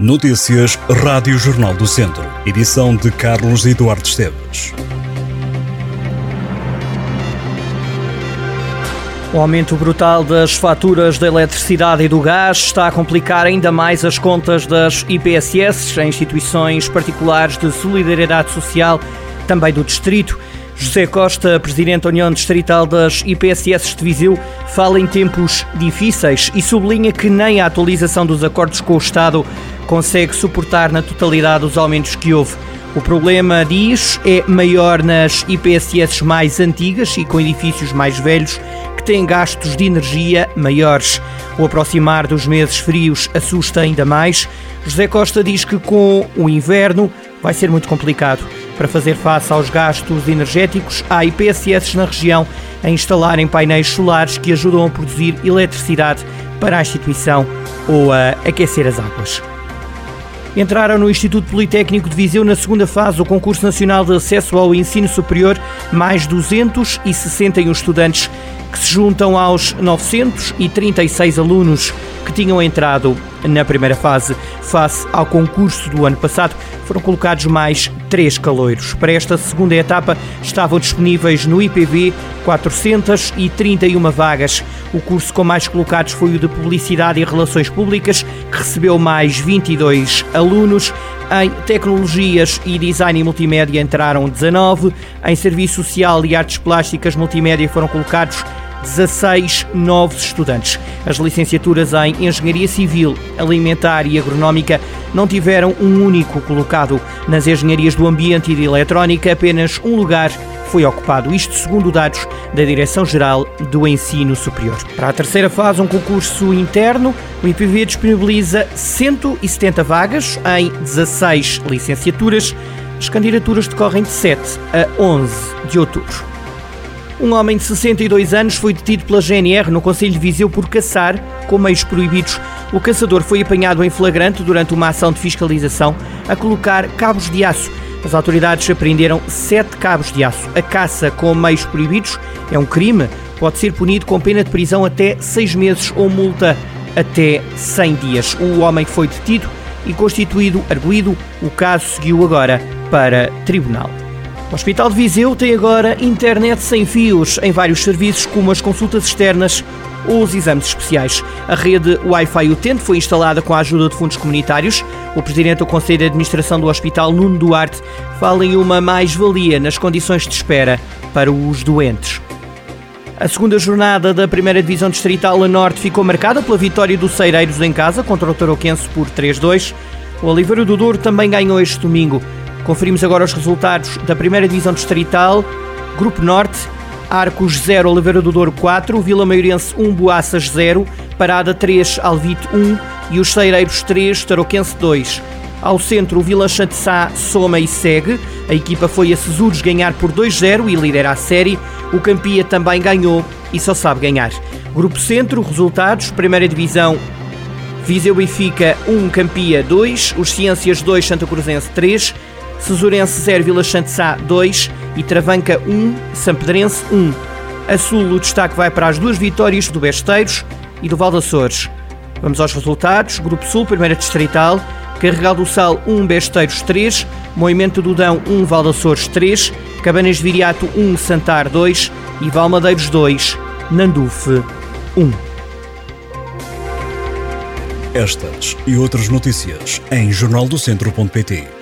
Notícias Rádio Jornal do Centro. Edição de Carlos Eduardo Esteves. O aumento brutal das faturas da eletricidade e do gás está a complicar ainda mais as contas das IPSS, instituições particulares de solidariedade social, também do Distrito. José Costa, presidente da União Distrital das IPSS de Viseu, fala em tempos difíceis e sublinha que nem a atualização dos acordos com o Estado consegue suportar na totalidade os aumentos que houve. O problema, diz, é maior nas IPSS mais antigas e com edifícios mais velhos que têm gastos de energia maiores. O aproximar dos meses frios assusta ainda mais. José Costa diz que com o inverno vai ser muito complicado. Para fazer face aos gastos energéticos, há IPSS na região a instalarem painéis solares que ajudam a produzir eletricidade para a instituição ou a aquecer as águas. Entraram no Instituto Politécnico de Viseu na segunda fase do Concurso Nacional de Acesso ao Ensino Superior mais 261 estudantes que se juntam aos 936 alunos que tinham entrado na primeira fase. Face ao concurso do ano passado, foram colocados mais três caloiros. Para esta segunda etapa, estavam disponíveis no IPV 431 vagas. O curso com mais colocados foi o de Publicidade e Relações Públicas, que recebeu mais 22 alunos. Em Tecnologias e Design e Multimédia entraram 19. Em Serviço Social e Artes Plásticas Multimédia foram colocados 16 novos estudantes. As licenciaturas em Engenharia Civil, Alimentar e Agronómica não tiveram um único colocado. Nas Engenharias do Ambiente e de Eletrónica, apenas um lugar foi ocupado, isto segundo dados da Direção-Geral do Ensino Superior. Para a terceira fase, um concurso interno, o IPV disponibiliza 170 vagas em 16 licenciaturas. As candidaturas decorrem de 7 a 11 de outubro. Um homem de 62 anos foi detido pela GNR no Conselho de Viseu por caçar com meios proibidos. O caçador foi apanhado em flagrante durante uma ação de fiscalização a colocar cabos de aço. As autoridades apreenderam sete cabos de aço. A caça com meios proibidos é um crime. Pode ser punido com pena de prisão até seis meses ou multa até 100 dias. O homem foi detido e constituído arguído. O caso seguiu agora para tribunal. O Hospital de Viseu tem agora internet sem fios em vários serviços, como as consultas externas ou os exames especiais. A rede Wi-Fi Utente foi instalada com a ajuda de fundos comunitários. O presidente do Conselho de Administração do Hospital, Nuno Duarte, fala em uma mais-valia nas condições de espera para os doentes. A segunda jornada da primeira divisão distrital a norte ficou marcada pela vitória do Ceireiros em casa contra o Tarouquense por 3-2. O Oliveira do Douro também ganhou este domingo Conferimos agora os resultados da primeira divisão distrital. Grupo Norte, Arcos 0, Oliveira do Douro 4, Vila Maiorense 1, Boaças 0, Parada 3, Alvite 1 e os Ceireiros 3, Tarouquense 2. Ao centro, o Vila Chantessá soma e segue. A equipa foi a Cesures ganhar por 2-0 e lidera a série. O Campia também ganhou e só sabe ganhar. Grupo Centro, resultados: Primeira Divisão Viseu Benfica 1, Campia 2, os Ciências 2, Santa Cruzense 3, Cesurense 0, Vila Santissá 2 e Travanca 1, Sampedrense 1. A sul, o destaque vai para as duas vitórias do Besteiros e do Valdaçores. Vamos aos resultados. Grupo Sul, primeira distrital. Carregal do Sal 1, Besteiros 3. Movimento do Dão 1, Valdaçores 3. Cabanas de Viriato 1, Santar 2. E Valmadeiros 2, Nandufe 1. Estas e outras notícias em jornaldocentro.pt